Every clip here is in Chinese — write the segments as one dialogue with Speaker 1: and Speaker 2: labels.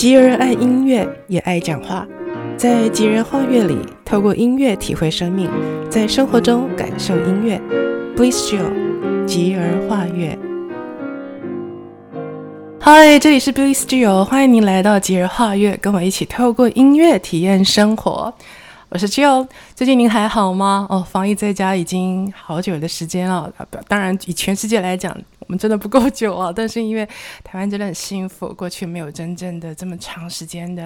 Speaker 1: 吉尔爱音乐，也爱讲话。在吉儿画乐里，透过音乐体会生命，在生活中感受音乐。Bliss Jill，吉尔画乐。嗨，这里是 Bliss Jill，欢迎您来到吉尔画乐，跟我一起透过音乐体验生活。我是 Jill，最近您还好吗？哦，防疫在家已经好久的时间了。当然，以全世界来讲，我们真的不够久啊。但是因为台湾真的很幸福，过去没有真正的这么长时间的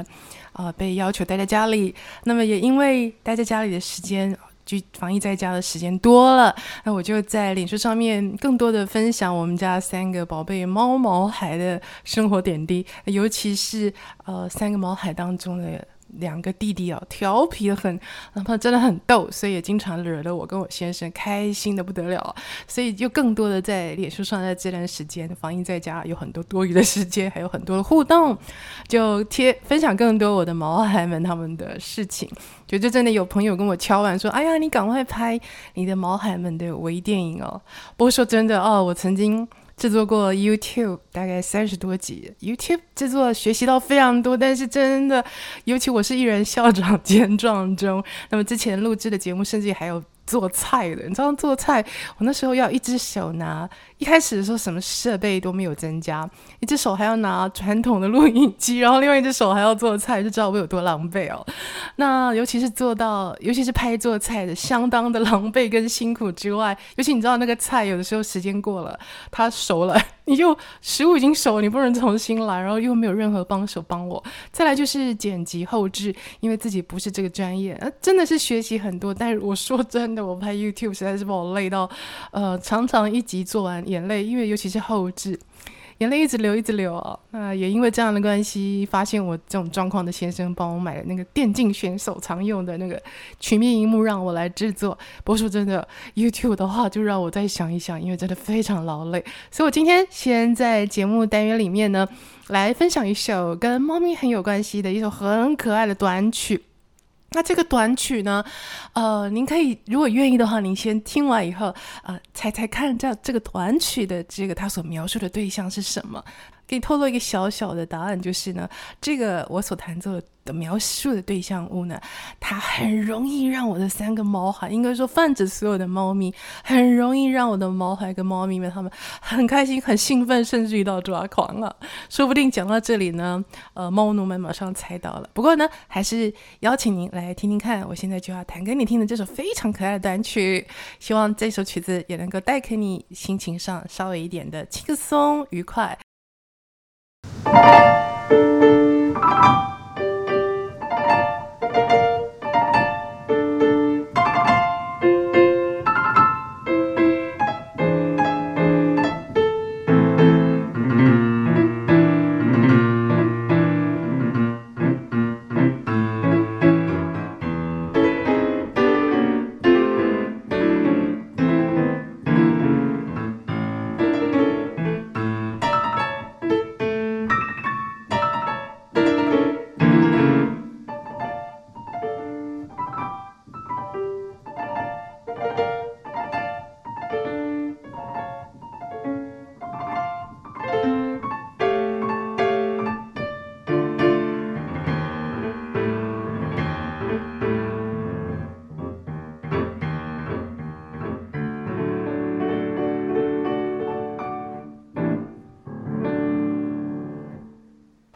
Speaker 1: 啊、呃、被要求待在家里。那么也因为待在家里的时间，就防疫在家的时间多了，那我就在脸书上面更多的分享我们家三个宝贝猫毛孩的生活点滴，尤其是呃三个毛孩当中的。两个弟弟哦，调皮的很，然后真的很逗，所以也经常惹得我跟我先生开心的不得了。所以就更多的在脸书上，在这段时间防疫在家，有很多多余的时间，还有很多的互动，就贴分享更多我的毛孩们他们的事情。就就真的有朋友跟我敲碗说：“哎呀，你赶快拍你的毛孩们的微电影哦！”不过说真的哦，我曾经。制作过 YouTube 大概三十多集，YouTube 制作学习到非常多，但是真的，尤其我是艺人校长兼壮中，那么之前录制的节目甚至还有。做菜的，你知道做菜，我那时候要一只手拿，一开始的时候什么设备都没有增加，一只手还要拿传统的录音机，然后另外一只手还要做菜，就知道我有多狼狈哦。那尤其是做到，尤其是拍做菜的，相当的狼狈跟辛苦之外，尤其你知道那个菜有的时候时间过了，它熟了。你就食物已经熟了，你不能重新来，然后又没有任何帮手帮我。再来就是剪辑后置，因为自己不是这个专业，呃，真的是学习很多。但是我说真的，我拍 YouTube 实在是把我累到，呃，常常一集做完眼泪，因为尤其是后置。眼泪一直流，一直流啊！那也因为这样的关系，发现我这种状况的先生帮我买了那个电竞选手常用的那个曲面荧幕，让我来制作。不过说真的，YouTube 的话就让我再想一想，因为真的非常劳累。所以我今天先在节目单元里面呢，来分享一首跟猫咪很有关系的一首很可爱的短曲。那这个短曲呢，呃，您可以如果愿意的话，您先听完以后，呃，猜猜看，这这个短曲的这个它所描述的对象是什么？给你透露一个小小的答案，就是呢，这个我所弹奏的描述的对象物呢，它很容易让我的三个毛孩，应该说泛指所有的猫咪，很容易让我的毛孩跟猫咪们他们很开心、很兴奋，甚至于到抓狂了。说不定讲到这里呢，呃，猫奴们马上猜到了。不过呢，还是邀请您来听听看，我现在就要弹给你听的这首非常可爱的单曲，希望这首曲子也能够带给你心情上稍微一点的轻松愉快。Thank you.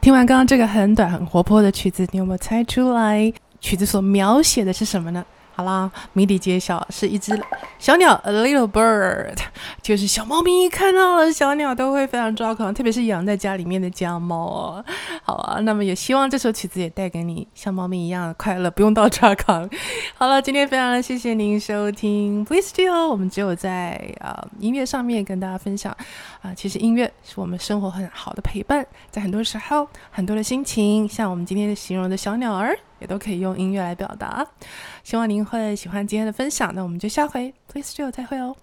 Speaker 1: 听完刚刚这个很短、很活泼的曲子，你有没有猜出来曲子所描写的是什么呢？好啦，谜底揭晓，是一只小鸟，a little bird，就是小猫咪看到了小鸟都会非常抓狂，特别是养在家里面的家猫哦。好啊，那么也希望这首曲子也带给你像猫咪一样的快乐，不用到抓狂。好了，今天非常的谢谢您收听，Bliss Jill，我们只有在啊、呃、音乐上面跟大家分享啊、其实音乐是我们生活很好的陪伴，在很多时候，很多的心情，像我们今天的形容的小鸟儿。也都可以用音乐来表达，希望您会喜欢今天的分享。那我们就下回 Please Do 再会哦。